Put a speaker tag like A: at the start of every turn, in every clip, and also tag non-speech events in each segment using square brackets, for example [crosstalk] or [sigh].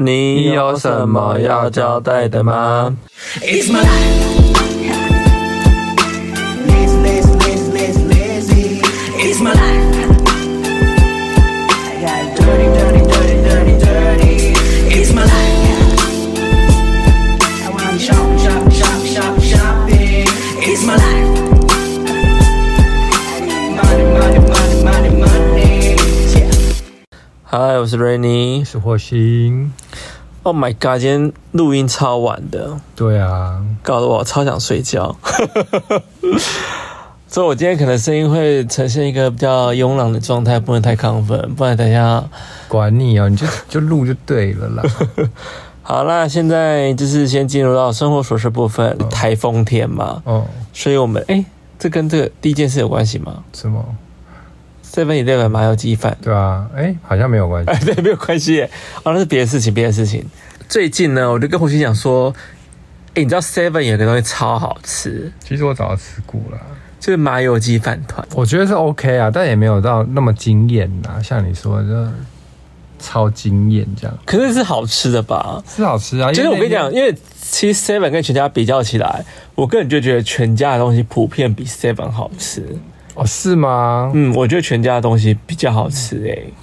A: 你有什么要交代的吗？嗨，我是 Rainy，
B: 是火星。
A: Oh my god，今天录音超晚的。
B: 对啊，
A: 搞得我超想睡觉。[laughs] 所以，我今天可能声音会呈现一个比较慵懒的状态，不能太亢奋，不然等一下
B: 管你哦，你就 [laughs] 就录就对了啦。[laughs]
A: 好，那现在就是先进入到生活琐事部分。哦、台风天嘛，哦，所以我们哎，这跟这个第一件事有关系吗？
B: 什么
A: ？Seven Eleven 麻油鸡饭，
B: 对啊，哎，好像没有关系，
A: 哎，[laughs] 对，没有关系耶，哦，那是别的事情，别的事情。最近呢，我就跟胡鑫讲说，哎，你知道 Seven 有个东西超好吃，
B: 其实我早就吃过了，
A: 就是麻油鸡饭团，
B: 我觉得是 OK 啊，但也没有到那么惊艳呐，像你说的就超惊艳这样。
A: 可是是好吃的吧？
B: 是好吃啊，
A: 其实我跟你讲，因为其实 Seven 跟全家比较起来，我个人就觉得全家的东西普遍比 Seven 好吃。
B: 哦，是吗？
A: 嗯，我觉得全家的东西比较好吃诶、欸。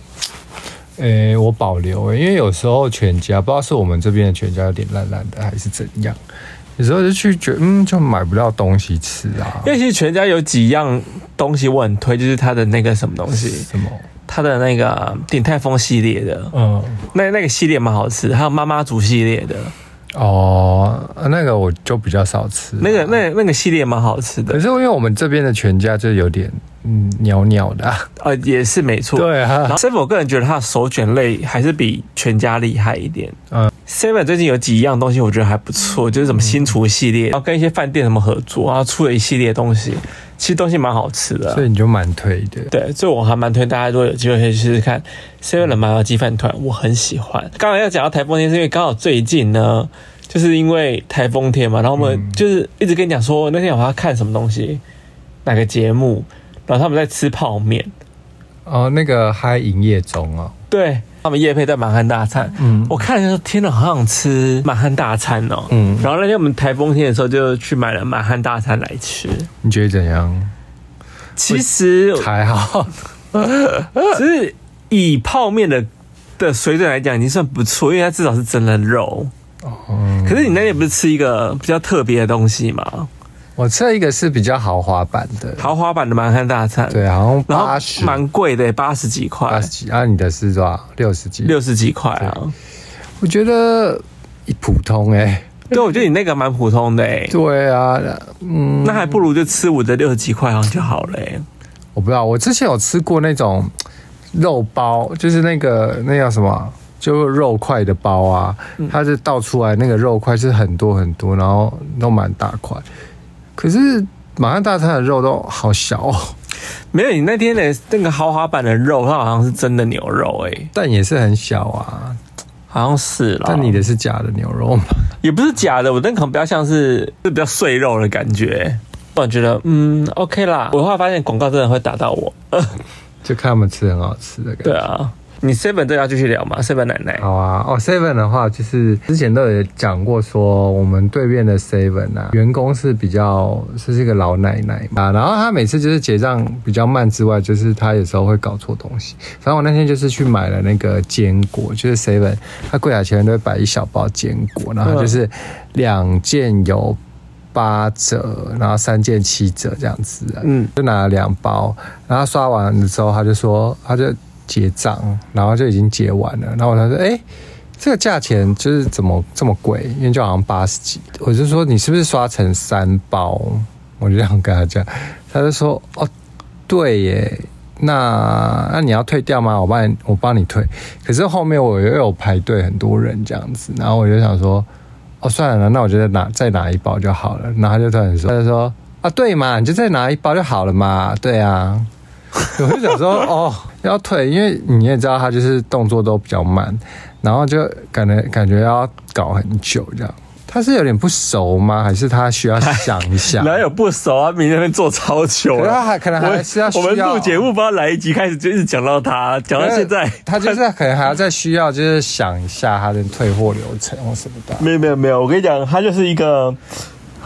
B: 诶、欸，我保留诶、欸，因为有时候全家不知道是我们这边的全家有点烂烂的，还是怎样，有时候就去觉得嗯，就买不到东西吃啊。
A: 因为其实全家有几样东西我很推，就是它的那个什么东西，
B: 什么？
A: 它的那个鼎泰丰系列的，嗯，那那个系列蛮好吃，还有妈妈煮系列的。
B: 哦，那个我就比较少吃。
A: 那个、那个、那个系列蛮好吃的，
B: 可是因为我们这边的全家就有点嗯鸟鸟的啊，
A: 呃，也是没错。
B: 对啊，
A: 然后 Seven 我个人觉得它的手卷类还是比全家厉害一点。嗯，Seven 最近有几样东西我觉得还不错，就是什么新厨系列，然后跟一些饭店什么合作，然后出了一系列东西。其实东西蛮好吃的，
B: 所以你就蛮推的。
A: 对，所以我还蛮推大家，如果有机会可以试试看 Seven 的麻油鸡饭团，我很喜欢。刚才要讲到台风天，是因为刚好最近呢，就是因为台风天嘛，然后我们就是一直跟你讲说，那天我要看什么东西，哪个节目，然后他们在吃泡面。
B: 哦，那个嗨营业中哦。
A: 对。他们夜配在满汉大餐，嗯，我看的时候，天哪，好想吃满汉大餐哦，嗯，然后那天我们台风天的时候，就去买了满汉大餐来吃。
B: 你觉得怎样？
A: 其实
B: 还好，[laughs]
A: 只是以泡面的的水准来讲，已经算不错，因为它至少是真的肉。哦，可是你那天不是吃一个比较特别的东西吗？
B: 我这一个是比较豪华版的，
A: 豪华版的满汉大餐，
B: 对，好像八十，
A: 蛮贵的，八十几块，
B: 八十几。啊，你的是多少？六十几，
A: 六十几块啊。
B: 我觉得一普通哎、欸，
A: 对，我觉得你那个蛮普通的哎、欸。
B: 对啊，嗯，
A: 那还不如就吃我的六十几块好像就好了、欸。
B: 我不知道，我之前有吃过那种肉包，就是那个那叫什么，就肉块的包啊，它是倒出来那个肉块是很多很多，然后都蛮大块。可是马汉大餐的肉都好小哦，
A: 没有你那天的那个豪华版的肉，它好像是真的牛肉哎、欸，
B: 但也是很小啊，
A: 好像是啦。
B: 但你的是假的牛肉吗？
A: 也不是假的，我那可能比较像是是比较碎肉的感觉。我觉得嗯，OK 啦。我后来发现广告真的会打到我，[laughs]
B: 就看他们吃很好吃的感觉。
A: 对啊。你 Seven 都要继续聊吗？Seven 奶奶，
B: 好啊。哦，Seven 的话，就是之前都有讲过，说我们对面的 Seven 啊，员工是比较是一个老奶奶嘛。然后她每次就是结账比较慢之外，就是她有时候会搞错东西。反正我那天就是去买了那个坚果，就是 Seven，她柜台前面都会摆一小包坚果，然后就是两件有八折，然后三件七折这样子。嗯，就拿了两包，然后刷完的时候，他就说，他就。结账，然后就已经结完了。然后他说：“哎，这个价钱就是怎么这么贵？因为就好像八十几。”我就说：“你是不是刷成三包？”我就这样跟他讲。他就说：“哦，对耶，那那你要退掉吗？我帮你，我帮你退。可是后面我又有排队很多人这样子，然后我就想说：哦，算了，那我就再拿再拿一包就好了。然后他就突然说：他就说啊，对嘛，你就再拿一包就好了嘛。对啊。”我就想说，哦，[laughs] 要退，因为你也知道他就是动作都比较慢，然后就感觉感觉要搞很久这样。他是有点不熟吗？还是他需要想一下？[laughs]
A: 哪有不熟啊？明天会做超久了，
B: 他还可能还是要
A: 我们录节目，不知道哪一集开始就一直讲到他，讲到现在，
B: 他就是可能还要再需要，就是想一下他的退货流程或什么的。
A: 没有没有没有，我跟你讲，他就是一个。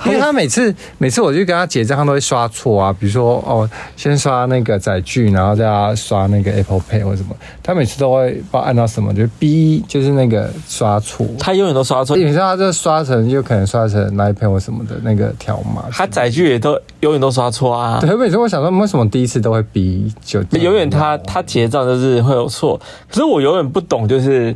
B: 因为他每次每次我就跟他结账，他都会刷错啊。比如说哦，先刷那个载具，然后再刷那个 Apple Pay 或什么。他每次都会不知道按到什么，就是 B 就是那个刷错。
A: 他永远都刷错。
B: 你知道他这刷成就可能刷成 Line Pay 或什么的那个条码。
A: 他载具也都永远都刷错啊。
B: 对，每次我想说，为什么第一次都会 B 就
A: 永远他他结账就是会有错。可是我永远不懂，就是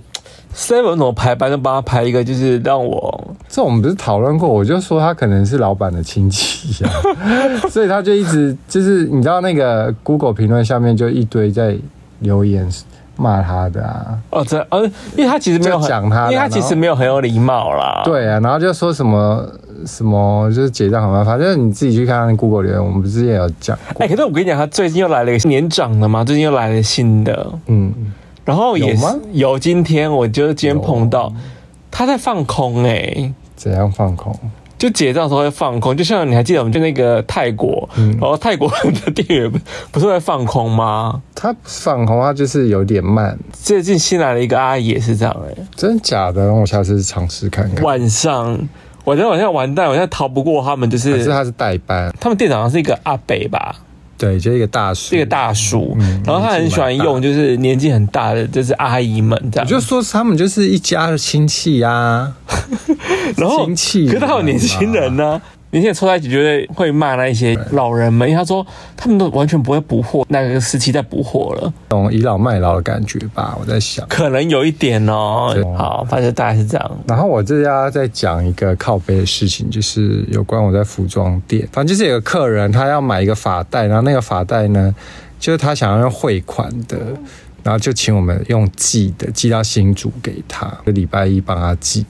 A: Seven 怎么排班就帮他排一个，就是让我。
B: 这我们不是讨论过？我就说他可能是老板的亲戚呀、啊，[laughs] 所以他就一直就是你知道那个 Google 评论下面就一堆在留言骂他的啊。
A: 哦，这呃，因为他其实没有
B: 讲他，
A: 因为他其实没有很有礼貌啦。
B: 对啊，然后就说什么什么就是结账很麻烦，就是你自己去看看 Google 留言，我们不是之前有讲。哎、欸，可
A: 是我跟你讲，他最近又来了一个年长的嘛，最近又来了新的，嗯，然后也是有今天我就今天碰到他在放空哎、欸。
B: 怎样放空？
A: 就结账的时候会放空，就像你还记得我们去那个泰国，嗯、然后泰国的店员不是会放空吗？
B: 他放空，他就是有点慢。
A: 最近新来了一个阿姨也是这样哎、欸，
B: 真的假的？我下次尝试看看。
A: 晚上，我觉得晚上完蛋，我现在逃不过他们，就是可，
B: 是他是代班，
A: 他们店长是一个阿北吧。
B: 对，就一个大叔，
A: 一个大叔，嗯、然后他很喜欢用，就是年纪很大的，就是阿姨们这样。
B: 我就说他们就是一家的亲戚呀、啊，[laughs]
A: 然后亲戚，可是他有年轻人呢、啊。你现在凑在一起，绝对会骂那一些老人们，因为他说他们都完全不会补货，那个时期在补货了，
B: 懂倚老卖老的感觉吧？我在想，
A: 可能有一点哦。好，反正大概是这样。
B: 然后我这要再讲一个靠背的事情，就是有关我在服装店，反正就是有个客人他要买一个发带，然后那个发带呢，就是他想要用汇款的，然后就请我们用寄的，寄到新竹给他，就礼拜一帮他寄。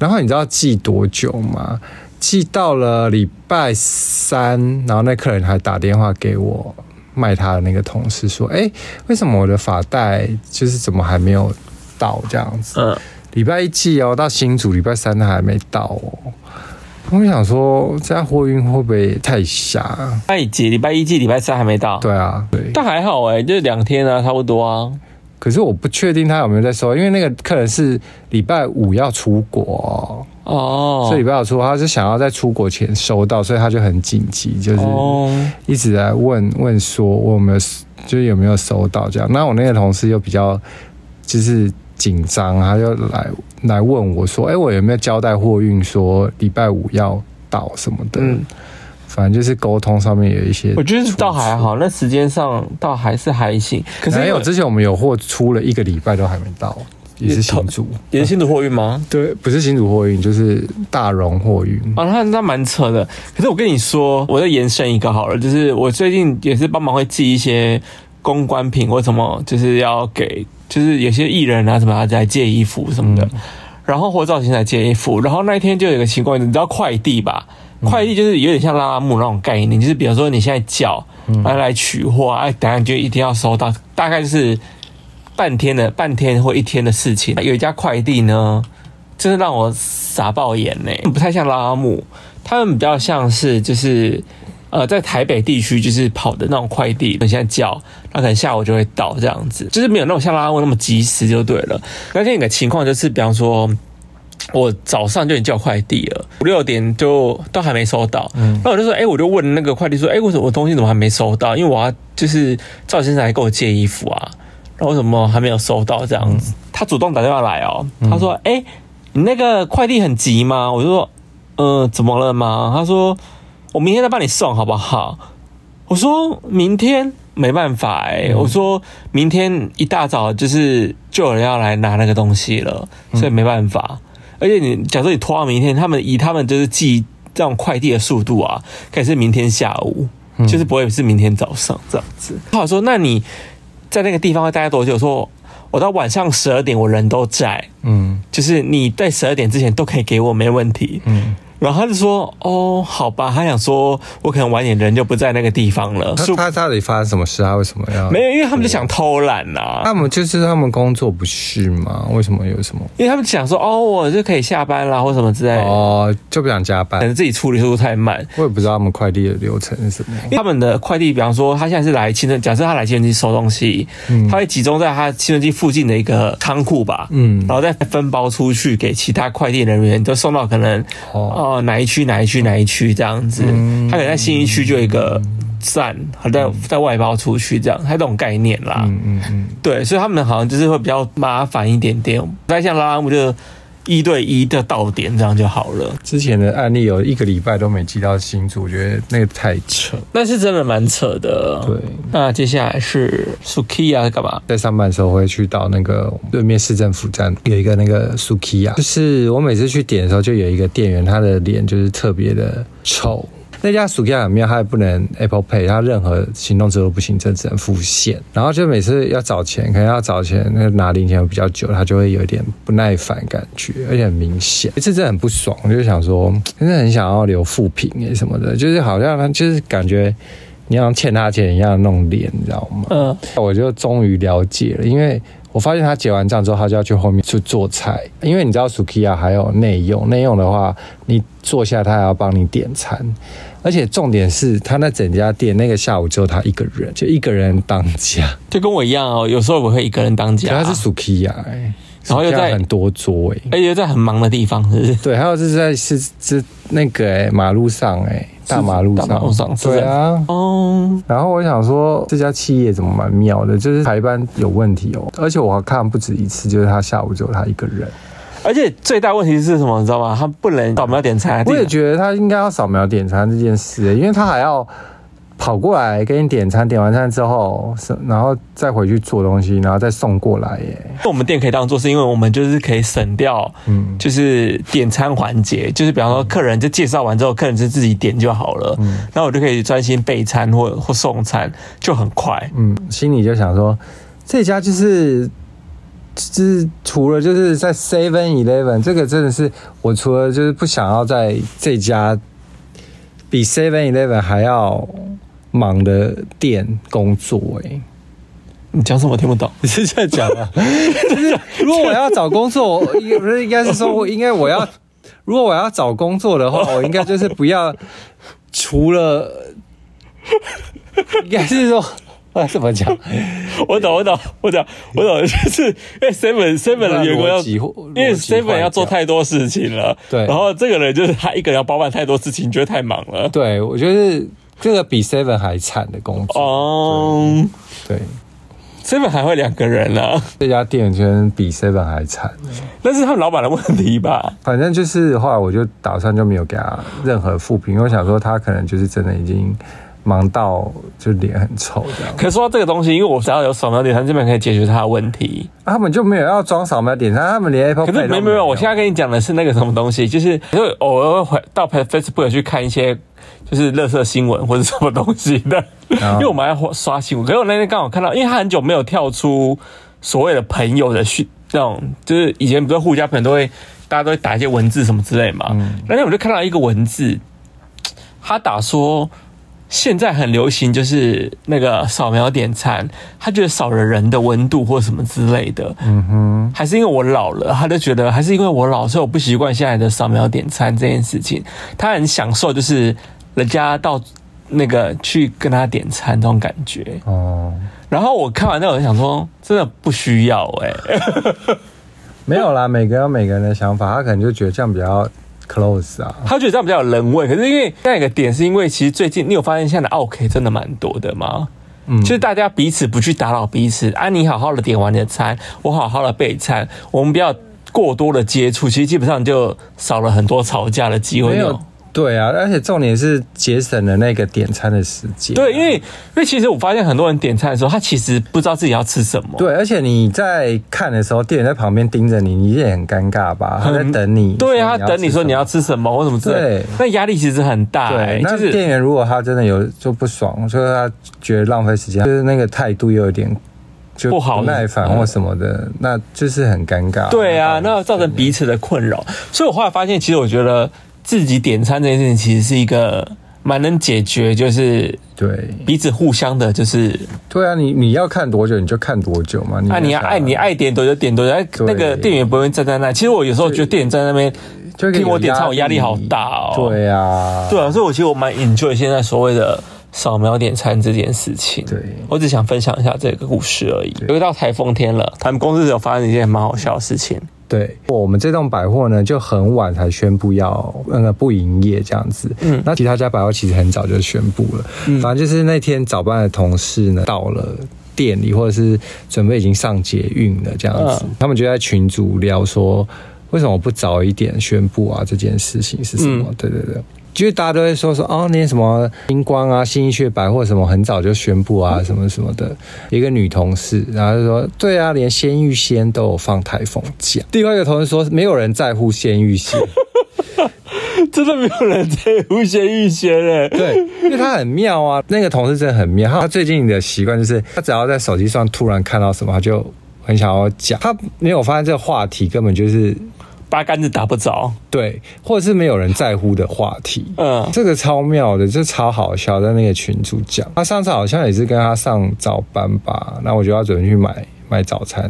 B: 然后你知道寄多久吗？寄到了礼拜三，然后那客人还打电话给我卖他的那个同事说：“哎，为什么我的发带就是怎么还没有到这样子？嗯，礼拜一寄哦，到新竹礼拜三他还没到哦。我想说，这样货运会不会太瞎？
A: 礼拜一寄，礼拜一寄，礼拜三还没到。
B: 对啊，对，
A: 但还好哎，就是两天啊，差不多啊。
B: 可是我不确定他有没有在收，因为那个客人是礼拜五要出国。”哦，所以不要说，他是想要在出国前收到，所以他就很紧急，就是一直在问问说我有没有，就是有没有收到这样。那我那个同事又比较就是紧张，他就来来问我说，哎，我有没有交代货运说礼拜五要到什么的？嗯，反正就是沟通上面有一些，
A: 我觉得倒还好，那时间上倒还是还行。
B: 可是没有之前我们有货出了一个礼拜都还没到。也是新竹，
A: 也是新竹货运吗？
B: 对，不是新竹货运，就是大荣货运。
A: 啊，那那蛮扯的。可是我跟你说，我再延伸一个好了，就是我最近也是帮忙会寄一些公关品或什么，就是要给，就是有些艺人啊什么要来借衣服什么的，嗯、然后或造型来借衣服。然后那一天就有一个情况，你知道快递吧？快递就是有点像拉拉木那种概念，就是比如说你现在叫来来取货，哎，等下就一定要收到，大概就是。半天的半天或一天的事情，有一家快递呢，真的让我傻爆眼呢，不太像拉拉木，他们比较像是就是呃在台北地区就是跑的那种快递，你现在叫，那可能下午就会到这样子，就是没有那种像拉拉木那么及时就对了。那另一个情况就是，比方说我早上就已经叫快递了，五六点就都还没收到，嗯，那我就说，哎、欸，我就问那个快递说，哎、欸，为什么我东西怎么还没收到？因为我要就是赵先生来跟我借衣服啊。那为什么还没有收到这样子？嗯、他主动打电话来哦，他说：“哎、你那个快递很急吗？”我就说：“嗯、呃，怎么了吗？”他说：“我明天再帮你送好不好？”我说：“明天没办法哎、欸。嗯”我说明天一大早就是就有人要来拿那个东西了，所以没办法。嗯、而且你假设你拖到明天，他们以他们就是寄这种快递的速度啊，可以是明天下午，嗯、就是不会是明天早上这样子。他说：“那你。”在那个地方会待多久？说，我到晚上十二点，我人都在。嗯，就是你在十二点之前都可以给我，没问题。嗯，然后他就说：“哦，好吧。”他想说：“我可能晚点人就不在那个地方了。”
B: 他他到底发生什么事？啊为什么要？
A: 没有，因为他们就想偷懒呐、啊。
B: 他们就是他们工作不是吗？为什么有什么？
A: 因为他们想说：“哦，我就可以下班啦，或什么之类的。”
B: 哦，就不想加班，
A: 可能自己处理速度太慢。
B: 我也不知道他们快递的流程是什么。
A: 他们的快递，比方说，他现在是来清假设他来青春期收东西，嗯，他会集中在他青春期附近的一个仓库吧，嗯，然后再分包出去给其他快递人员，都送到可能哦、呃、哪一区哪一区哪一区这样子。嗯、他可能在信义区就有一个站，好在在外包出去这样，他这种概念啦。嗯嗯嗯，对，所以他们好像就是会比较麻烦一点点，不太像拉拉木就。一对一的到点，这样就好了。
B: 之前的案例有一个礼拜都没寄到新竹，我觉得那个太扯。
A: 那是真的蛮扯的。
B: 对，
A: 那接下来是 Sukiya 干嘛？
B: 在上班的时候会去到那个对面市政府站有一个那个 Sukiya，就是我每次去点的时候，就有一个店员，他的脸就是特别的丑。那家 Sukiya 里面，他也不能 Apple Pay，它任何行动支付不行，这只能付现。然后就每次要找钱，可能要找钱，那拿零钱会比较久，他就会有一点不耐烦感觉，而且很明显，一次真的很不爽，我就想说，真的很想要留负评诶什么的，就是好像他就是感觉你像欠他钱一样弄脸，你知道吗？嗯，我就终于了解了，因为。我发现他结完账之后，他就要去后面去做菜，因为你知道 Sukiya 还有内用，内用的话，你坐下他还要帮你点餐，而且重点是他那整家店那个下午只有他一个人，就一个人当家，
A: 就跟我一样哦，有时候我会一个人当家。
B: 他是 Sukiya，然后又在很多桌哎，
A: 而且在很忙的地方，是不是？
B: 对，还有就是在是是那个哎马路上哎。大马路上，路上对啊，哦。然后我想说，这家企业怎么蛮妙的，就是排班有问题哦。而且我还看不止一次，就是他下午只有他一个人。
A: 而且最大问题是什么？你知道吗？他不能扫描点餐。
B: 我也觉得他应该要扫描点餐这件事，因为他还要。跑过来给你点餐，点完餐之后，然后再回去做东西，然后再送过来耶。
A: 我们店可以当做，是因为我们就是可以省掉，嗯，就是点餐环节，就是比方说客人就介绍完之后，客人就自己点就好了，嗯，然后我就可以专心备餐或或送餐，就很快，
B: 嗯，心里就想说，这家就是，就是除了就是在 Seven Eleven 这个真的是我除了就是不想要在这家比 Seven Eleven 还要。忙的店工作哎、欸，
A: 你讲什么我听不懂？[laughs]
B: 你是在讲啊？就是如果我要找工作，不是应该是说，我应该我要如果我要找工作的话，我应该就是不要除了，应该是说 [laughs] 啊，怎么讲？[laughs]
A: 我懂，我懂，我懂，我懂，就是因为 seven seven 的员工要，因为 seven 要做太多事情了，对，然后这个人就是他一个人要包办太多事情，觉得太忙了。
B: 对，我觉得。这个比 Seven 还惨的工作哦，对
A: ，Seven 还会两个人呢、啊。
B: 这家店圈比 Seven 还惨，
A: 那是他们老板的问题吧？
B: 反正就是后来我就打算就没有给他任何负评，因为我想说他可能就是真的已经忙到就脸很臭这样。
A: 可是说到这个东西，因为我只要有扫描点餐基本可以解决他的问题，
B: 他们就没有要装扫描点餐，他们连 Apple
A: 可是没有没有，我现在跟你讲的是那个什么东西，就是就偶尔会到 Facebook 去看一些。就是乐色新闻或者什么东西的，因为我们还刷新闻。可是我那天刚好看到，因为他很久没有跳出所谓的朋友的讯，那种就是以前不是互加朋友都会，大家都会打一些文字什么之类嘛。那天我就看到一个文字，他打说现在很流行就是那个扫描点餐，他觉得少了人的温度或什么之类的。嗯哼，还是因为我老了，他就觉得还是因为我老，所以我不习惯现在的扫描点餐这件事情。他很享受就是。人家到那个去跟他点餐这种感觉哦，然后我看完那我就想说，真的不需要哎、欸，[laughs] [laughs]
B: 没有啦，每个人有每个人的想法，他可能就觉得这样比较 close 啊，
A: 他觉得这样比较有人味。可是因为另一个点是因为其实最近你有发现现在的 OK 真的蛮多的吗？嗯，就是大家彼此不去打扰彼此，啊，你好好的点完你的餐，我好好的备餐，我们不要过多的接触，其实基本上就少了很多吵架的机会。
B: 对啊，而且重点是节省了那个点餐的时间。
A: 对，因为因为其实我发现很多人点餐的时候，他其实不知道自己要吃什么。
B: 对，而且你在看的时候，店员在旁边盯着你，你也很尴尬吧？他在等你。
A: 对啊，他等你说你要吃什么或什么之类。对，那压力其实很大。对，
B: 就是店员如果他真的有就不爽，就是他觉得浪费时间，就是那个态度又有点就不好，不耐烦或什么的，那就是很尴尬。
A: 对啊，那造成彼此的困扰。所以我后来发现，其实我觉得。自己点餐这件事情，其实是一个蛮能解决，就是
B: 对
A: 彼此互相的，就是
B: 对啊，你你要看多久你就看多久嘛，你
A: 啊，你要爱你爱点多久点多久，哎，那个店员不会站在那。其实我有时候觉得店员站在那边就听我点餐，我压力好大哦。
B: 对啊，
A: 对啊，所以我其实我蛮 enjoy 现在所谓的。扫描点餐这件事情，
B: 对，
A: 我只想分享一下这个故事而已。因为到台风天了，他们公司有发生一件蛮好笑的事情。
B: 对，我们这栋百货呢，就很晚才宣布要那个不营业这样子。嗯，那其他家百货其实很早就宣布了。嗯，反正就是那天早班的同事呢，到了店里，或者是准备已经上捷运了这样子，嗯，他们就在群组聊说，为什么不早一点宣布啊？这件事情是什么？嗯，对对对。就是大家都会说说哦，那些什么星光啊、新一区百货什么，很早就宣布啊，什么什么的。一个女同事，然后就说：“对啊，连鲜芋仙都有放台风假。”另外一个同事说：“没有人在乎鲜芋仙，
A: 真的没有人在乎鲜芋仙诶。”
B: 对，因为他很妙啊，那个同事真的很妙。他最近的习惯就是，他只要在手机上突然看到什么，他就很想要讲。他没有发现这个话题根本就是。
A: 八竿子打不着，
B: 对，或者是没有人在乎的话题，嗯，这个超妙的，这超好笑，在那个群主讲，他上次好像也是跟他上早班吧，那我就要准备去买买早餐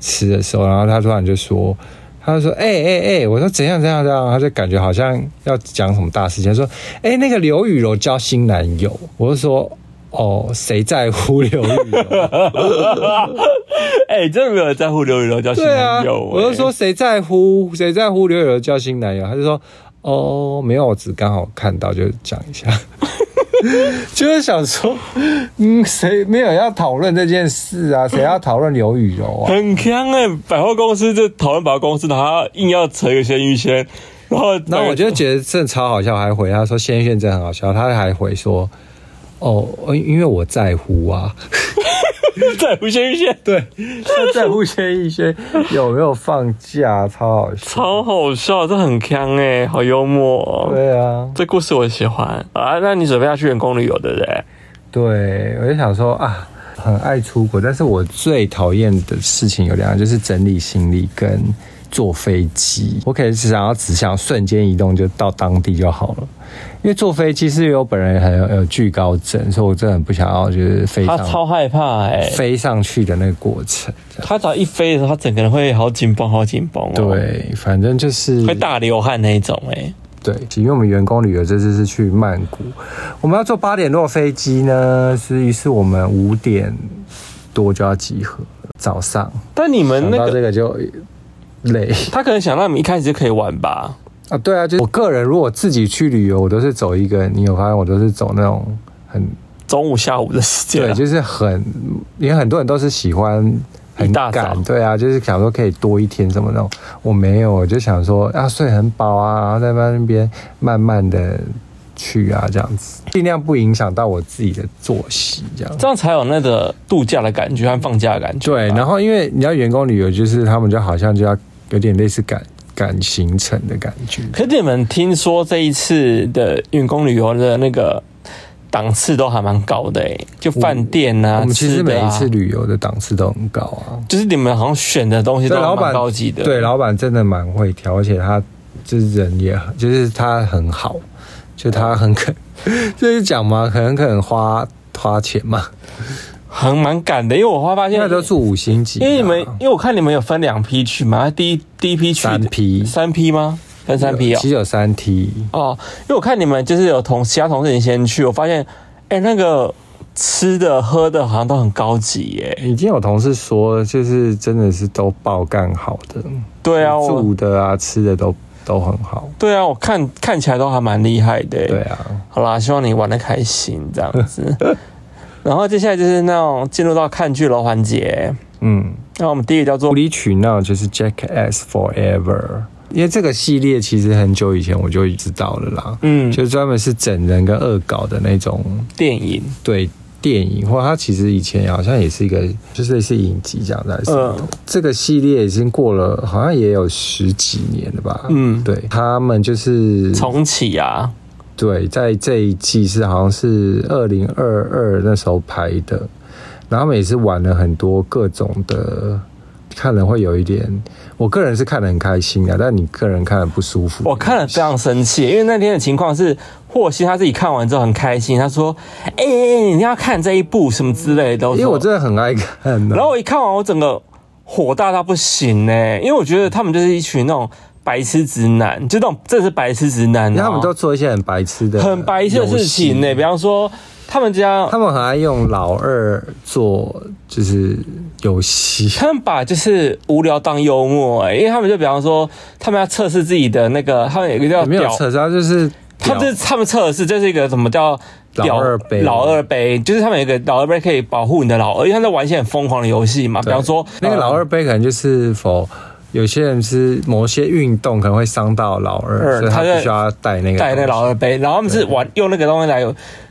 B: 吃的时候，然后他突然就说，他就说，哎哎哎，我说怎样怎样怎样，他就感觉好像要讲什么大事情，说，哎、欸，那个刘雨柔交新男友，我就说。哦，谁在乎刘雨柔？[laughs]
A: 哎、欸，真的没有人在乎刘雨柔交新男友、欸。
B: 我就说谁在乎？谁在乎刘雨柔交新男友？他就说哦，没有，我只刚好看到，就讲一下。[laughs] 就是想说，嗯，谁没有要讨论这件事啊？谁要讨论刘雨柔啊？
A: 很坑哎、欸！百货公司就讨论百货公司，然后硬要扯一个鲜芋仙，然后
B: 然后我就觉得真的超好笑，还回他说鲜芋仙真的很好笑，他还回说。哦，因为我在乎啊，[laughs]
A: 在乎鲜芋仙，
B: 对，他在乎鲜芋仙有没有放假，超好笑，
A: 超好笑，这很锵哎，好幽默哦。
B: 对啊，
A: 这故事我喜欢啊。那你准备要去员工旅游，对不对？
B: 对，我就想说啊，很爱出国，但是我最讨厌的事情有两个，就是整理行李跟坐飞机。我可能是想要只想瞬间移动就到当地就好了。因为坐飞机是因为我本人很有有惧高症，所以我真的很不想要就是飞上。
A: 他超害怕哎、欸，
B: 飞上去的那个过程。
A: 他只要一飞的时候，他整个人会好紧绷，好紧绷、哦。
B: 对，反正就是
A: 会大流汗那一种哎、欸。
B: 对，因为我们员工旅游这次是去曼谷，我们要坐八点多的飞机呢，所以是我们五点多就要集合早上。
A: 但你们那个
B: 这个就累，
A: 他可能想让你们一开始就可以玩吧。
B: 啊，对啊，就我个人如果自己去旅游，我都是走一个，你有发现我都是走那种很
A: 中午下午的时间，
B: 对，就是很，因为很多人都是喜欢很赶，对啊，就是想说可以多一天什么那种，我没有，我就想说要睡很饱啊，然后在那边慢慢的去啊，这样子，尽量不影响到我自己的作息，这样，
A: 这样才有那个度假的感觉和放假的感觉。
B: 对，然后因为你要员工旅游，就是他们就好像就要有点类似赶。赶行程的感觉。
A: 可是你们听说这一次的员工旅游的那个档次都还蛮高的哎，就饭店啊，
B: 我们其实每一次旅游的档次都很高啊。
A: 就是你们好像选的东西都蛮高级的。
B: 对，老板真的蛮会挑，而且他就是人也，就是他很好，就他很肯，[laughs] 就是讲嘛，可能可能花花钱嘛。
A: 很蛮赶的，因为我会发现，
B: 现在都住五星级。
A: 因为你们，因为我看你们有分两批去嘛，第一第一批去
B: 三批，
A: 三批吗？分三批啊、哦？
B: 其实有三梯
A: 哦。因为我看你们就是有同其他同事已经先去，我发现，哎、欸，那个吃的喝的好像都很高级耶。
B: 已经有同事说，就是真的是都爆干好的。
A: 对啊，
B: 住的啊，吃的都都很好。
A: 对啊，我看看起来都还蛮厉害的。
B: 对啊，
A: 好啦，希望你玩的开心，这样子。[laughs] 然后接下来就是那种进入到看剧的环节，嗯，那我们第一个叫做
B: 无理取闹，就是 Jackass Forever，因为这个系列其实很久以前我就知道了啦，嗯，就专门是整人跟恶搞的那种
A: 电影，
B: 对，电影，或它其实以前好像也是一个，就是类似影集这样的，嗯，这个系列已经过了，好像也有十几年了吧，嗯，对，他们就是
A: 重启啊。
B: 对，在这一季是好像是二零二二那时候拍的，然后他们也是玩了很多各种的，看了会有一点，我个人是看得很开心啊，但你个人看了不舒服。
A: 我看了非常生气，因为那天的情况是霍希他自己看完之后很开心，他说：“哎、欸，你要看这一部什么之类的。”因
B: 为我真的很爱看。
A: 然后我一看完，我整个火大到不行呢、欸，因为我觉得他们就是一群那种白痴直男，就那种这是白痴直男，
B: 他们都做一些很白痴的、
A: 很白痴的事情呢、欸，比方说。他们家，
B: 他们很爱用老二做就是游戏，
A: 他们把就是无聊当幽默、欸，因为他们就比方说，他们要测试自己的那个，他们有一个叫
B: 没有测试，他就是
A: 他们就是他们测试，这是一个什么叫
B: 老二杯？
A: 老二杯就是他们有一个老二杯可以保护你的老二，因为他们在玩一些很疯狂的游戏嘛，比方说
B: 那个老二杯可能就是否有些人是某些运动可能会伤到老二，所以他必须要带那个
A: 带那个老二杯，然后他们是玩用那个东西来。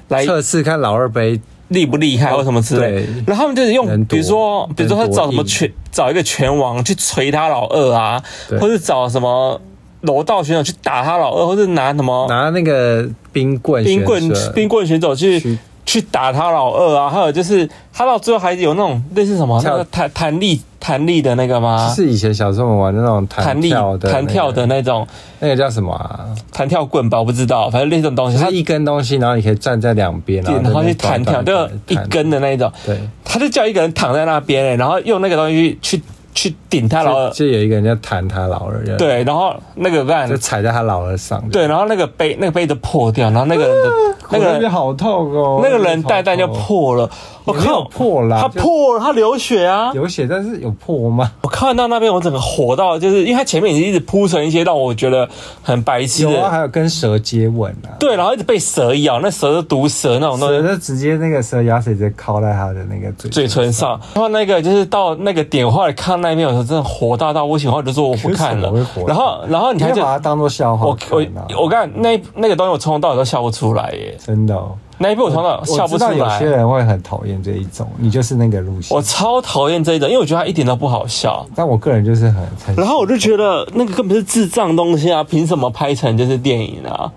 A: 来
B: 测试看老二杯
A: 厉不厉害或什么之类，然后他们就是用，比如说，比如说他找什么拳，找一个拳王去锤他老二啊，或者找什么柔道选手去打他老二，或者拿什么
B: 拿那个冰棍、
A: 冰棍、冰棍选手去去打他老二啊，还有就是他到最后还有那种类似什么那个弹弹力。弹力的那个吗？
B: 是以前小时候我们玩的那种弹跳的、
A: 弹跳的那种，
B: 那个叫什么啊？
A: 弹跳棍吧，我不知道，反正那种东西，
B: 它一根东西，然后你可以站在两边，
A: 然后去弹跳，就一根的那一种。对，他就叫一个人躺在那边，然后用那个东西去去顶他老二，
B: 就有一个人在弹他老二。
A: 对，然后那个干
B: 就踩在他老二上。
A: 对，然后那个杯那个杯子破掉，然后那个人的那个人
B: 好痛哦，
A: 那个人蛋蛋就破了。我靠，
B: 破了，
A: 他破了，他流血啊，
B: 流血，但是有破吗？
A: 我看到那边，我整个火到，就是因为他前面已经一直铺成一些让我觉得很白痴的，
B: 有啊，还有跟蛇接吻啊，
A: 对，然后一直被蛇咬，那蛇是毒蛇那种东西，
B: 蛇就直接那个蛇牙齿直接靠在他的那个嘴
A: 嘴唇上，然后那个就是到那个点，后来看那一面，有时候真的火大到不行，后来就说我不看了，然后然后你还
B: 把它当做笑话，
A: 我我我看那那个东西，我从头到尾都笑不出来耶，
B: 真的哦。
A: 那一部我从头笑不出来。
B: 有些人会很讨厌这一种，你就是那个路线。
A: 我超讨厌这一种，因为我觉得它一点都不好笑。
B: 但我个人就是很……
A: 然后我就觉得那个根本是智障东西啊！凭什么拍成就是电影啊？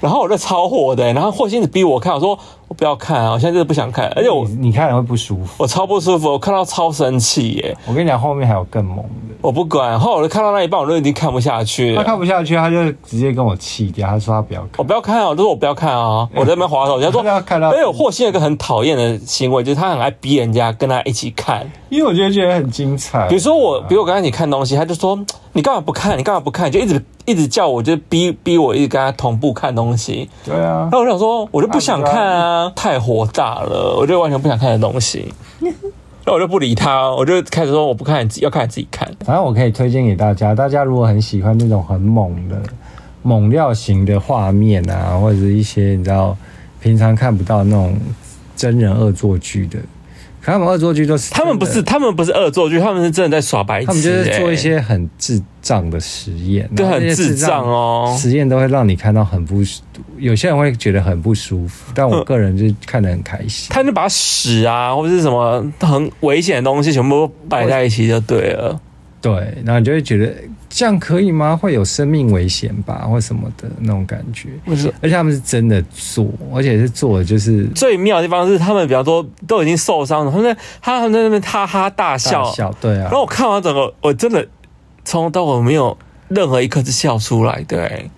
A: 然后我就超火的，然后霍心子逼我看，我说我不要看啊！我现在真的不想看，而且我
B: 你看了会不舒服，
A: 我超不舒服，我看到超生气耶！
B: 我跟你讲，后面还有更猛的，
A: 我不管。后来我就看到那一半，我就已经看不下去了。
B: 他看不下去，他就直接跟我气掉，他说他不要看，
A: 我不要看啊！我就说我不要看啊！我在那边滑手，[laughs] 人家说要看到。因为霍心有一个很讨厌的行为，就是他很爱逼人家跟他一起看，
B: 因为我觉得觉得很精彩。
A: 比如说我，比如我刚才你看东西，他就说你干嘛不看？你干嘛不看？就一直。一直叫我，就逼逼我一直跟他同步看东西。
B: 对啊，
A: 那我想说，我就不想看啊，太火大了，我就完全不想看的东西。[laughs] 那我就不理他，我就开始说我不看，你自己要看你自己看。
B: 反正我可以推荐给大家，大家如果很喜欢那种很猛的猛料型的画面啊，或者是一些你知道平常看不到那种真人恶作剧的。他们恶作剧都是，
A: 他们不是，他们不是恶作剧，他们是真的在耍白痴。
B: 他们就是做一些很智障的实验，
A: 对，很智障哦。
B: 实验都会让你看到很不，有些人会觉得很不舒服，但我个人就看得很开心。
A: 他就把屎啊，或者是什么很危险的东西全部摆在一起就对了。
B: 对，然后你就会觉得。这样可以吗？会有生命危险吧，或什么的那种感觉。不是，而且他们是真的做，而且是做的就是
A: 最妙的地方是，他们比较多都已经受伤了，他们在他们在那边哈哈大笑，
B: 大笑，对啊。
A: 然后我看完整个，我真的从头到尾没有任何一刻是笑出来，对。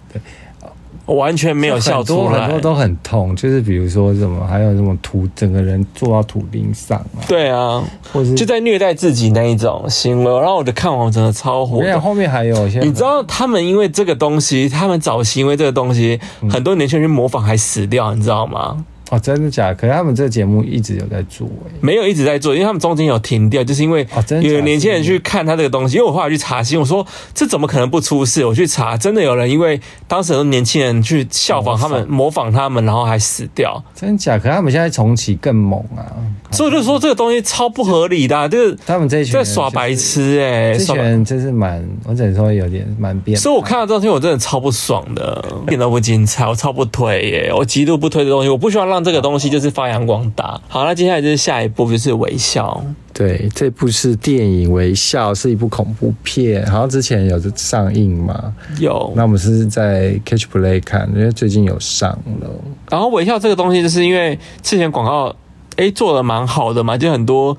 A: 我完全没有笑出来，
B: 很多都很痛，就是比如说什么，还有什么土，整个人坐到土钉上啊。
A: 对啊，或是就在虐待自己那一种行为，然后我就看完我真的超火。
B: 没有，后面还有一些，
A: 你知道他们因为这个东西，他们找行为这个东西，很多年轻人去模仿还死掉，你知道吗？
B: 哦，真的假的？可是他们这个节目一直有在做，哎，
A: 没有一直在做，因为他们中间有停掉，就是因为有年轻人去看他这个东西。因为我后来去查新闻，我说这怎么可能不出事？我去查，真的有人因为当时很多年轻人去效仿他们，模仿他们，然后还死掉。
B: 真的假的？可是他们现在重启更猛啊！
A: 所以就说这个东西超不合理的，就是
B: 他们这
A: 在耍白痴，哎，
B: 这群人真是蛮，我只能说有点蛮变。
A: 所以我看到这东西，我真的超不爽的，一点都不精彩，我超不推耶，我极度不推的东西，我不希望让这个东西就是。发扬光大。好，那接下来就是下一步，就是《微笑》。
B: 对，这部是电影《微笑》，是一部恐怖片，好像之前有上映嘛？
A: 有。
B: 那我们是在 Catch Play 看，因为最近有上了。
A: 然后《微笑》这个东西，就是因为之前广告哎做的蛮好的嘛，就很多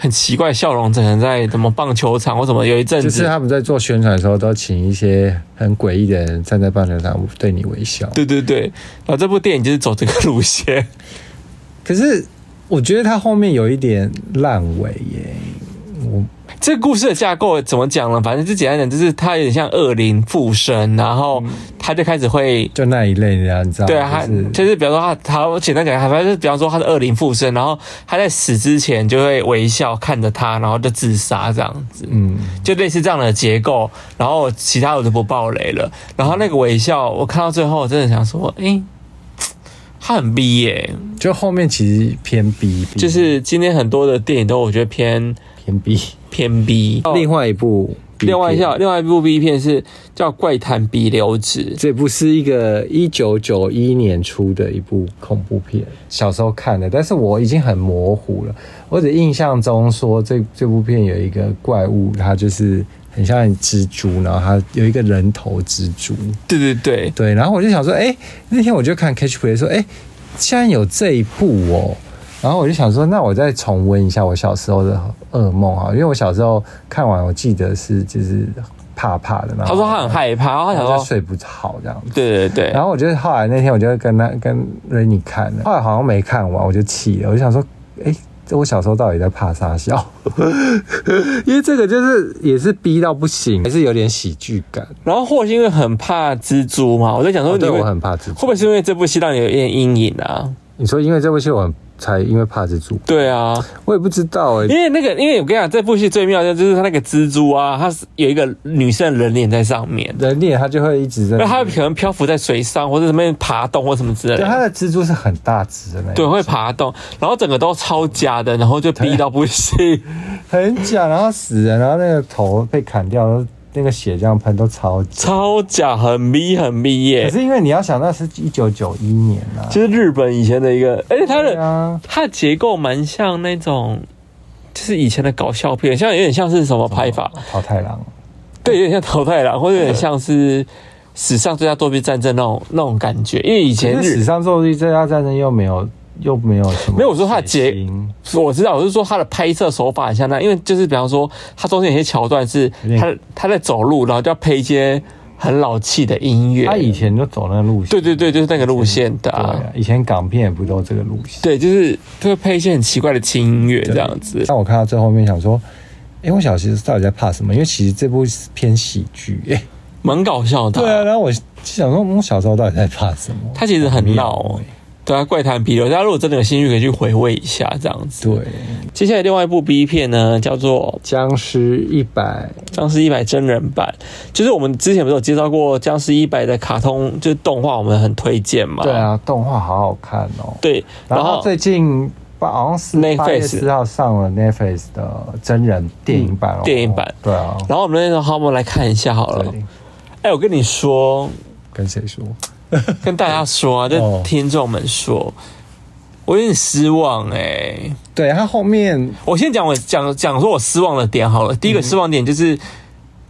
A: 很奇怪笑容，可能在什么棒球场或什么有一阵子，
B: 就是他们在做宣传的时候，都请一些很诡异的人站在棒球场对你微笑。
A: 对对对，然后这部电影就是走这个路线。[laughs]
B: 可是我觉得它后面有一点烂尾耶，我。
A: 这个故事的架构怎么讲呢？反正就简单讲，就是他有点像恶灵附身，然后他就开始会
B: 就那一类的，你知道吗？
A: 对啊，就是、他就是比方说他，他简单讲，反正就是比方说他是恶灵附身，然后他在死之前就会微笑看着他，然后就自杀这样子，嗯，就类似这样的结构。然后其他我就不爆雷了。然后那个微笑，我看到最后，我真的想说，诶，他很逼耶，
B: 就后面其实偏逼，
A: 就是今天很多的电影都我觉得偏
B: 偏逼。
A: 偏 B，
B: 另外一部，
A: 另外一下，另外一部 B 片是叫《怪谈笔流子》，
B: 这部是一个一九九一年出的一部恐怖片，小时候看的，但是我已经很模糊了，我只印象中说这这部片有一个怪物，它就是很像蜘蛛，然后它有一个人头蜘蛛，
A: 对对对。
B: 对，然后我就想说，哎，那天我就看 Catch Play 说，哎，竟然有这一部哦。然后我就想说，那我再重温一下我小时候的噩梦啊，因为我小时候看完，我记得是就是怕怕的。然后他
A: 说他很害怕，然后他想说
B: 睡不好这样子。
A: 对对对。
B: 然后我觉得后来那天我就跟他跟瑞妮看了，后来好像没看完，我就气了，我就想说，哎，这我小时候到底在怕啥笑？因为这个就是也是逼到不行，还是有点喜剧感。
A: 然后或是因为很怕蜘蛛嘛，我在想说，
B: 对我很怕蜘蛛，
A: 会不会是因为这部戏让你有一点阴影啊？
B: 你说因为这部戏我很。才因为怕蜘蛛，
A: 对啊，
B: 我也不知道哎、欸，
A: 因为那个，因为我跟你讲，这部戏最妙的就是它那个蜘蛛啊，它是有一个女生人脸在上面，
B: 人脸它就会一直在，那
A: 它可能漂浮在水上或者什么爬动或什么之类的。
B: 对，它的蜘蛛是很大只的那，
A: 对，会爬动，然后整个都超假的，然后就逼到不行，[laughs]
B: 很假，然后死人，然后那个头被砍掉。那个血这样喷都超假
A: 超假，很迷很迷耶。
B: 可是因为你要想，那是一九九一年啊，
A: 就是日本以前的一个，而且它的、啊、它的结构蛮像那种，就是以前的搞笑片，像有点像是什么拍法？
B: 桃太郎，
A: 对，有点像桃太郎，或者有点像是史上最大作弊战争那种那种感觉。因为以前
B: 史上作弊最大战争又没有。又没有什么，
A: 没有我说他的结，我知道，我是说他的拍摄手法很像那，因为就是比方说，他中间有些桥段是他他在走路，然后就要配一些很老气的音乐。
B: 他以前就走那个路线，
A: 对对对，就是那个路线的啊。
B: 对啊，以前港片也不都这个路线？
A: 对，就是就会配一些很奇怪的轻音乐这样子。
B: 但我看到最后面想说，哎、欸，我小时候到底在怕什么？因为其实这部偏喜剧，哎、欸，
A: 蛮搞笑的。
B: 对啊，然后我想说，我小时候到底在怕什么？
A: 他其实很闹。对啊，怪谈笔留，大家如果真的有兴趣，可以去回味一下这样子。
B: 对，
A: 接下来另外一部 B 片呢，叫做《
B: 僵尸一百》，
A: 僵尸一百真人版，就是我们之前不是有介绍过僵尸一百的卡通，就是动画，我们很推荐嘛。
B: 对啊，动画好好看哦。
A: 对，
B: 然后最近好像是八月四号上了 Netflix 的真人电影版哦。
A: 电影版，
B: 对啊。
A: 然后我们那时候好，我们来看一下好了。哎，我跟你说，
B: 跟谁说？[laughs]
A: 跟大家说啊，就听众们说，哦、我有点失望哎、欸。
B: 对，他后面，
A: 我先讲我讲讲说我失望的点好了。第一个失望点就是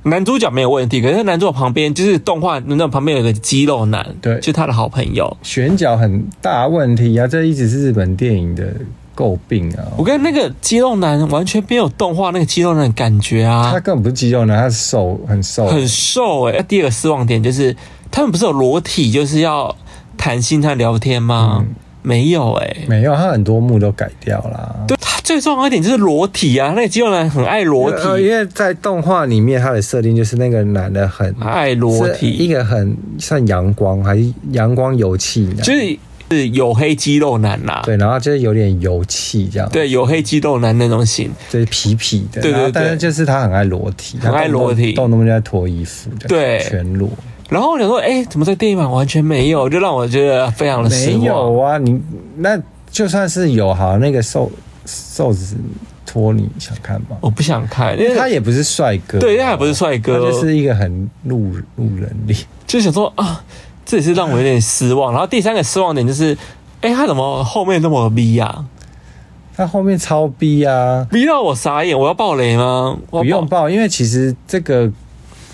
A: 男主角没有问题，可是男主角旁边就是动画那旁边有个肌肉男，
B: 对，
A: 就是他的好朋友，
B: 选角很大问题啊，这一直是日本电影的诟病啊。
A: 我跟那个肌肉男完全没有动画那个肌肉男的感觉啊，
B: 他根本不是肌肉男，他是瘦，很瘦，
A: 很瘦哎、欸。第二个失望点就是。他们不是有裸体，就是要谈心、他聊天吗？嗯、没有哎、欸，
B: 没有，他很多幕都改掉啦。
A: 对，他最重要一点就是裸体啊，那个肌肉男很爱裸体，
B: 因为在动画里面他的设定就是那个男的很
A: 爱裸体，
B: 一个很像阳光还是阳光油气男，
A: 就是是黝黑肌肉男呐、啊。
B: 对，然后就是有点油气这样。
A: 对，黝黑肌肉男那种型，
B: 就是痞痞的。
A: 对对对，
B: 但是就是他很爱裸体，
A: 很爱裸体，
B: 动不动就在脱衣服，对，全裸。
A: 然后我想说，哎，怎么在电影版完全没有？就让我觉得非常的失望。
B: 没有啊，你那就算是有哈，那个瘦瘦子托你想看吗？
A: 我不想看，因为
B: 他也不是帅哥，
A: 对，他也不是帅哥，
B: 他就是一个很路路人脸。
A: 就想说啊，这也是让我有点失望。然后第三个失望点就是，哎，他怎么后面那么逼呀？
B: 他后面超逼啊，
A: 逼到我傻眼。我要爆雷吗？
B: 不用爆，因为其实这个。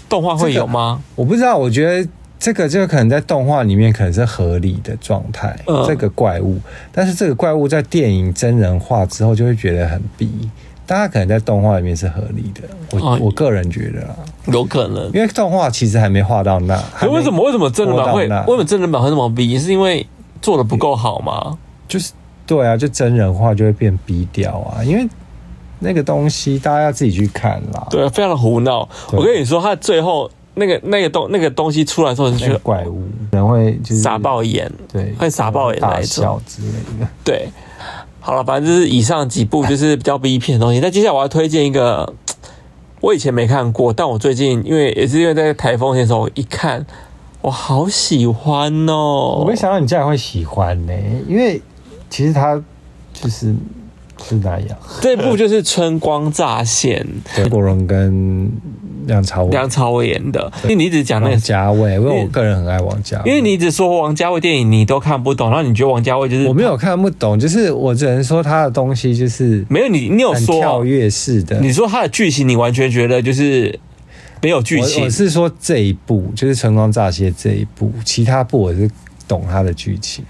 A: 动画会有吗？
B: 这个，我不知道，我觉得这个这个可能在动画里面可能是合理的状态，嗯、这个怪物，但是这个怪物在电影真人化之后就会觉得很逼，但他可能在动画里面是合理的，我、哦、我个人觉得啦，
A: 有可能，
B: 因为动画其实还没画到那。
A: 可为什么为什么真人版会为什么真人版会这么逼？是因为做的不够好吗？
B: 就是对啊，就真人化就会变逼掉啊，因为那个东西大家要自己去看啦。
A: 对，非常的胡闹。我跟你说，他最后那个那个东那个东西出来之后，就觉得
B: 怪物，可能会就是
A: 傻爆眼，
B: 对，
A: 会傻爆眼，
B: 大笑之类的，
A: 对。好了，反正就是以上几部 [laughs] 就是比较 B 片的东西。那接下来我要推荐一个，我以前没看过，但我最近因为也是因为在台风天的时候我一看，我好喜欢哦！
B: 我没想到你竟然会喜欢呢，因为其实他就是是哪样。
A: 这部就是《春光乍现》，
B: 张国荣跟。梁朝伟，
A: 梁朝伟演的。因为你一直讲那个
B: 王家卫，因为我个人很爱王家卫。
A: 因为你一直说王家卫电影你都看不懂，然后你觉得王家卫就是
B: 我没有看不懂，就是我只能说他的东西就是
A: 没有你，你有说
B: 跳跃式的。
A: 你说他的剧情，你完全觉得就是没有剧情。
B: 我是说这一部就是《春光乍泄》这一部，其他部我是懂他的剧情。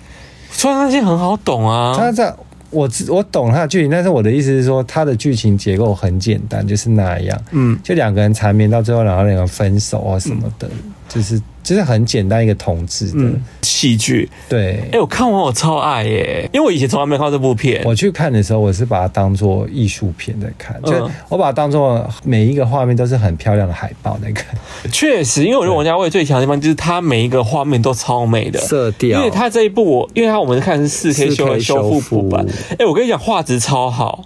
A: 《春光乍泄》很好懂啊，
B: 他在。我我懂他的剧情，但是我的意思是说，他的剧情结构很简单，就是那样，嗯，就两个人缠绵到最后，然后两个人分手啊什么的，嗯、就是。就是很简单一个同志的戏剧，对。
A: 哎，我看完我超爱耶，因为我以前从来没看过这部片。
B: 我去看的时候，我是把它当做艺术片在看，就我把它当做每一个画面都是很漂亮的海报在看。
A: 确实，因为我觉得王家卫最强的地方就是他每一个画面都超美的
B: 色调。
A: 因为他这一部我，因为他我们看的是四 K 修修复补版。哎，我跟你讲，画质超好。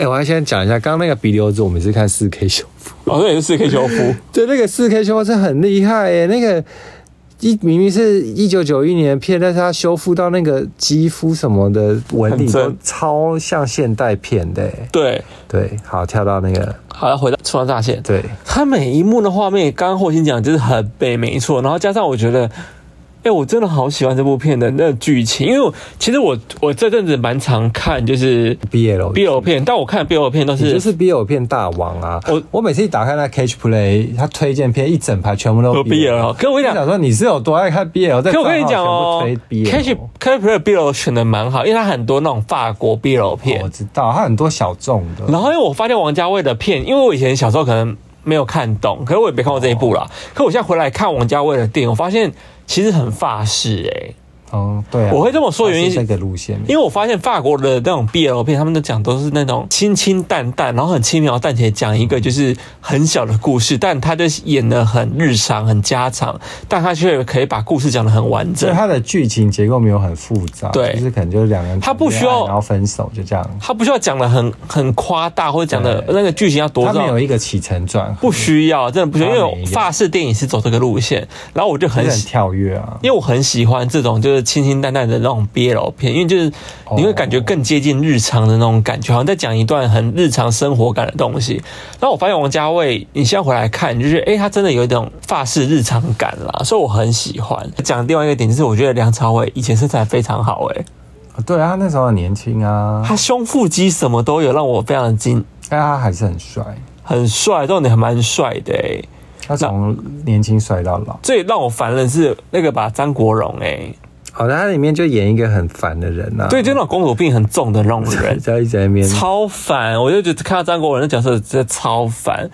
B: 哎，我要先讲一下，刚刚那个鼻流子，我们是看四 K 修复。
A: 哦，对，是四 K 修复。[laughs]
B: 对，那个四 K 修复是很厉害耶。那个一明明是一九九一年的片，但是它修复到那个肌肤什么的纹理都超像现代片的。
A: 对
B: 对，好，跳到那个，
A: 好，要回到《春光乍泄》。
B: 对，
A: 它每一幕的画面，刚刚霍心讲就是很美，没错。然后加上我觉得。哎、欸，我真的好喜欢这部片的那剧情，因为我其实我我这阵子蛮常看就是
B: BL
A: BL 片，但我看 BL 片都是
B: 就是 BL 片大王啊。我我每次一打开那 Catch Play，他推荐片一整排全部都 BL。
A: 可我跟你讲，
B: 说你是有多爱看 BL？
A: 可我跟你讲哦，Catch Catch Play BL 选的蛮好，因为它很多那种法国 BL 片，
B: 我知道它很多小众的。
A: 然后因为我发现王家卫的片，因为我以前小时候可能没有看懂，可是我也没看过这一部啦。可我现在回来看王家卫的电影，我发现。其实很法式哎、欸，
B: 哦，对啊，
A: 我会这么说原因
B: 个路线，
A: 因为我发现法国的那种 BL 片，他们都讲都是那种清清淡淡，然后很轻描淡写讲一个就是很小的故事，但他就演的很日常、很家常，但他却可以把故事讲的很完整。
B: 所以他的剧情结构没有很复杂，
A: 对，
B: 就是可能就是两个人，
A: 他不需要
B: 然后分手就这样，
A: 他不需要讲的很很夸大或者讲的那个剧情要多，
B: 他没有一个起承转，
A: 不需要，真的不需要，因为法式电影是走这个路线，然后我就很
B: 很跳跃啊，
A: 因为我很喜欢这种就是清清淡淡的那种 BL 片，因为就是你会感觉更接近日常的那种感觉，好像在讲一段很日常生活感的东西。然后我发现王家卫，你现在回来看，你就觉得哎，他真的有一种法式日常感啦，所以我很喜欢。讲另外一个点就是，我觉得梁朝伟以前身材非常好，哎，
B: 对啊，他那时候很年轻啊，
A: 他胸腹肌什么都有，让我非常的惊。
B: 但他还是很帅，
A: 很帅，重点还蛮帅的，哎。
B: 他从年轻帅到老，
A: 最让我烦的是那个把张国荣哎，
B: 好那，他里面就演一个很烦的人呐、啊，
A: 对，就那种公主病很重的那种人，[laughs]
B: 在一直在那边。
A: 超烦，我就觉得看到张国荣的角色真的超烦，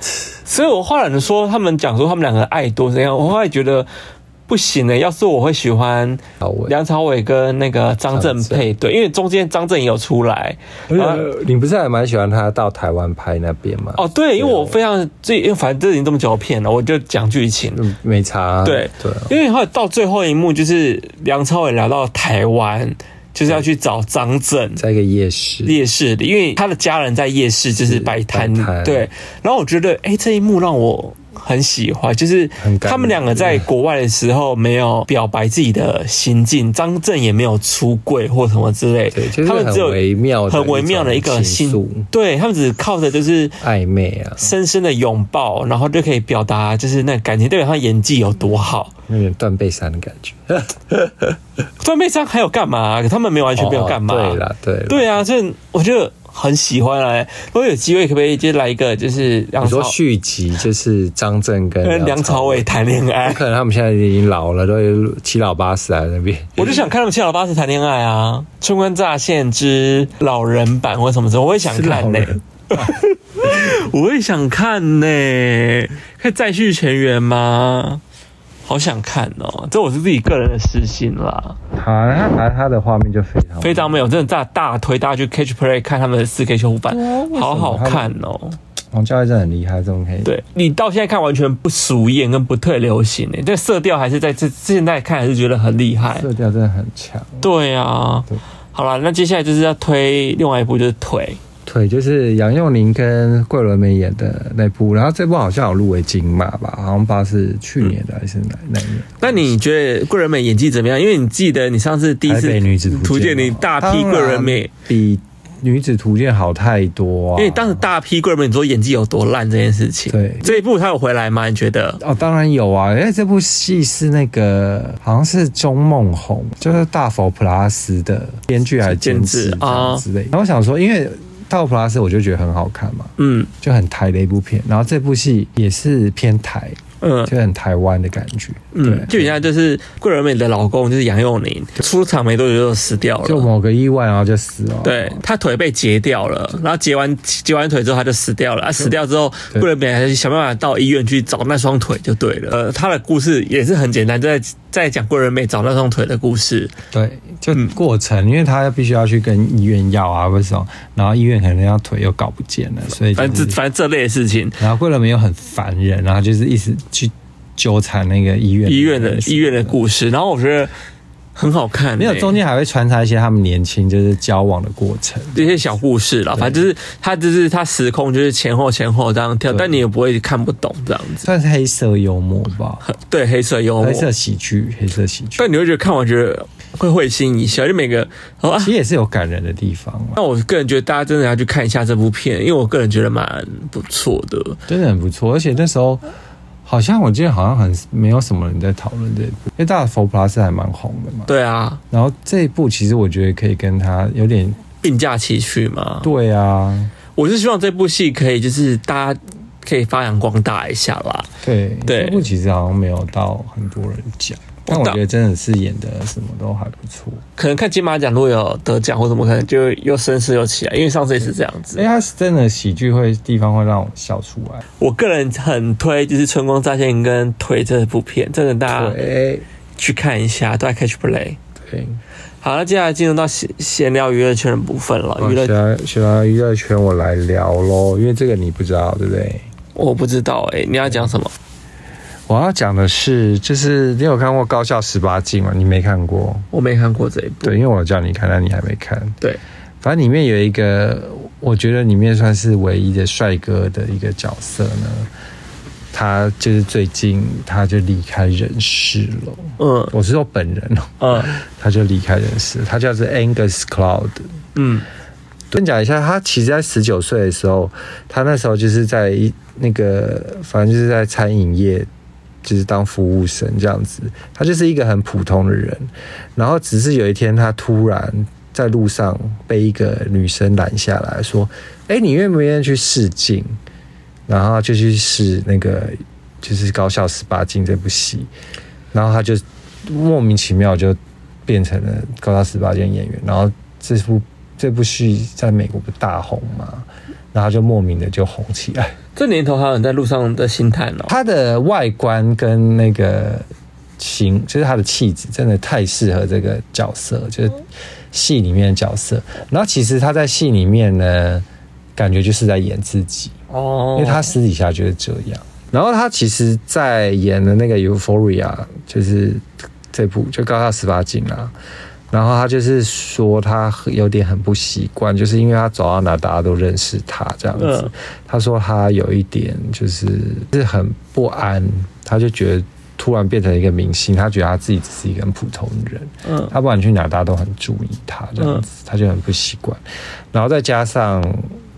A: 所以我后来说他们讲说他们两个爱多怎样，我后来觉得。不行的，要是我会喜欢梁朝伟跟那个张震配对，因为中间张震也有出来。
B: 你不是还蛮喜欢他到台湾拍那边吗？
A: 哦，对，因为我非常这，因为反正这已经这么久的片了，我就讲剧情。
B: 没差。
A: 对对，因为后来到最后一幕就是梁朝伟来到台湾，就是要去找张震，
B: 在一个夜市
A: 夜市里，因为他的家人在夜市就是摆摊。对，然后我觉得，哎，这一幕让我。很喜欢，就是他们两个在国外的时候没有表白自己的心境，张震也没有出柜或什么之类，他们只有微妙很微妙的一个心，对他们只靠着就是
B: 暧昧啊，
A: 深深的拥抱，然后就可以表达就是那感情，代表他演技有多好，
B: 有点断背山的感觉。[laughs]
A: 断背山还有干嘛？他们没有完全没有干嘛？
B: 对了，对
A: 对啊，所以我觉得。很喜欢来，如果有机会，可不可以就来一个，就是
B: 你说续集，就是张震跟
A: 梁朝伟谈恋爱。
B: 可能他们现在已经老了，都有七老八十在那边。
A: 我就想看他们七老八十谈恋爱啊，《春光乍现之老人版》或什么之类，我也想看呢、欸。[laughs] 我也想看呢，可以再续前缘吗？好想看哦，这我是自己个人的私心啦。
B: 好，他他他的画面就非常
A: 非常美，我真的大大推大家去 Catch Play 看他们的四 K 修复版，好好看哦。
B: 王教练真的很厉害，这种可以。
A: 对，你到现在看完全不俗艳跟不退流行诶，这色调还是在这现在看还是觉得很厉害，
B: 色调真的很强。
A: 对啊，对好了，那接下来就是要推另外一部就是腿。
B: 腿就是杨佑宁跟桂纶镁演的那部，然后这部好像有入围金马吧，好像不知道是去年的还是哪哪一年。
A: 那你觉得桂纶镁演技怎么样？因为你记得你上次第一次
B: 女子图鉴，
A: 你大批桂纶镁
B: 比女子图鉴好太多啊！
A: 因为当时大批桂纶镁，你说演技有多烂这件事情。
B: 对，
A: 这一部他有回来吗？你觉得？
B: 哦，当然有啊！因为这部戏是那个好像是钟孟宏，就是大佛普拉斯的编剧还是监制啊之类。然后我想说，因为。大佛普拉斯我就觉得很好看嘛，嗯，就很台的一部片，然后这部戏也是偏台。嗯，就很台湾的感觉。嗯，
A: 就人家就是桂纶镁的老公，就是杨佑宁，出场没多久就死掉了，
B: 就某个意外然后就死了。
A: 对，他腿被截掉了，然后截完截完腿之后他就死掉了。啊死掉之后，桂纶镁还是想办法到医院去找那双腿就对了。呃，他的故事也是很简单，就在在讲桂纶镁找那双腿的故事。
B: 对，就过程，因为他必须要去跟医院要啊，为什么？然后医院可能要腿又搞不见了，所以
A: 反正反正这类的事情。
B: 然后桂纶镁又很烦人，然后就是一直。去纠缠那个医院
A: 医院的医院的故事，然后我觉得很好看，欸，
B: 没有中间还会穿插一些他们年轻就是交往的过程，
A: 这些小故事啦。反正就是他就是他时空就是前后前后这样跳，但你也不会看不懂这样子，
B: 算是黑色幽默吧？
A: 对，黑色幽默，
B: 黑色喜剧，黑色喜剧。
A: 但你会觉得看完觉得会会心一笑，就每个
B: 其实也是有感人的地方。
A: 那我个人觉得大家真的要去看一下这部片，因为我个人觉得蛮不错的，
B: 真的很不错，而且那时候。好像我记得好像很没有什么人在讨论这一部，因为大佛普拉斯还蛮红的嘛。
A: 对啊，
B: 然后这一部其实我觉得可以跟他有点
A: 并驾齐驱嘛。
B: 对啊，
A: 我是希望这部戏可以就是大家可以发扬光大一下啦。
B: 对
A: 对，
B: 这部其实好像没有到很多人讲。但我觉得真的是演的什么都还不错，
A: 可能看金马奖如果有得奖或什么，可能就又声势又起来，因为上次也是这样子。
B: 因为，他是真的喜剧会地方会让我笑出来。
A: 我个人很推，就是《春光乍现》跟《推》这部片，真的大家去看一下，都在 Catch Play。
B: 对，
A: 好，那接下来进入到闲闲聊娱乐圈的部分了。娱乐
B: 闲聊娱乐圈，我来聊喽，因为这个你不知道，对不对？
A: 我不知道，哎，你要讲什么？
B: 我要讲的是，就是你有看过《高校十八禁》吗？你没看过，
A: 我没看过这一部。
B: 对，因为我叫你看，但你还没看。
A: 对，
B: 反正里面有一个，我觉得里面算是唯一的帅哥的一个角色呢。他就是最近他就离开人世了。嗯，我是说本人哦。嗯，他就离开人世，他叫做 Angus Cloud。嗯，跟你讲一下，他其实在十九岁的时候，他那时候就是在一那个，反正就是在餐饮业。就是当服务生这样子，他就是一个很普通的人，然后只是有一天他突然在路上被一个女生拦下来说：“哎，你愿不愿意去试镜？”然后就去试那个就是《高校十八禁》这部戏，然后他就莫名其妙就变成了《高校十八禁》演员，然后这部这部戏在美国不大红嘛，然后就莫名的就红起来。
A: 这年头还有人在路上的心态哦。
B: 他的外观跟那个形，就是他的气质，真的太适合这个角色，就是戏里面的角色。然后其实他在戏里面呢，感觉就是在演自己哦，因为他私底下就是这样。然后他其实，在演的那个《Euphoria》，就是这部就高校十八禁啊。然后他就是说，他有点很不习惯，就是因为他走到哪大家都认识他这样子。他说他有一点就是是很不安，他就觉得突然变成一个明星，他觉得他自己只是一个很普通人。嗯，他不管去哪大家都很注意他这样子，他就很不习惯。然后再加上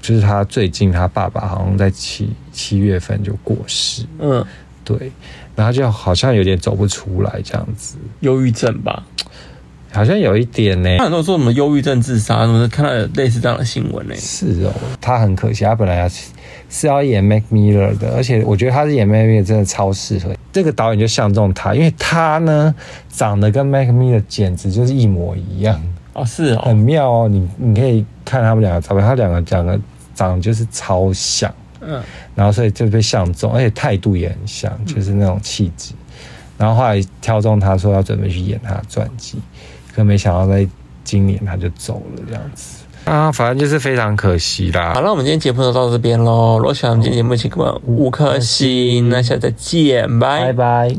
B: 就是他最近他爸爸好像在七七月份就过世。嗯，对，然后就好像有点走不出来这样子，
A: 忧郁症吧。
B: 好像有一点呢，
A: 他很多说什么忧郁症自杀，什么看到有类似这样的新闻呢？
B: 是哦，他很可惜，他本来要是要演 Mac Miller 的，而且我觉得他是演 Mac Miller 真的超适合。这个导演就相中他，因为他呢长得跟 Mac Miller 简直就是一模一样
A: 哦，是哦，
B: 很妙哦。你你可以看他们两个照片，他两个长得长得就是超像，
A: 嗯，
B: 然后所以就被相中，而且态度也很像，就是那种气质。然后后来挑中他说要准备去演他的传记，可没想到在今年他就走了这样子啊，反正就是非常可惜啦。
A: 好了，那我们今天节目就到这边喽。如果喜欢我们今天节目，请给我们五颗星。那下次再见，拜
B: 拜拜。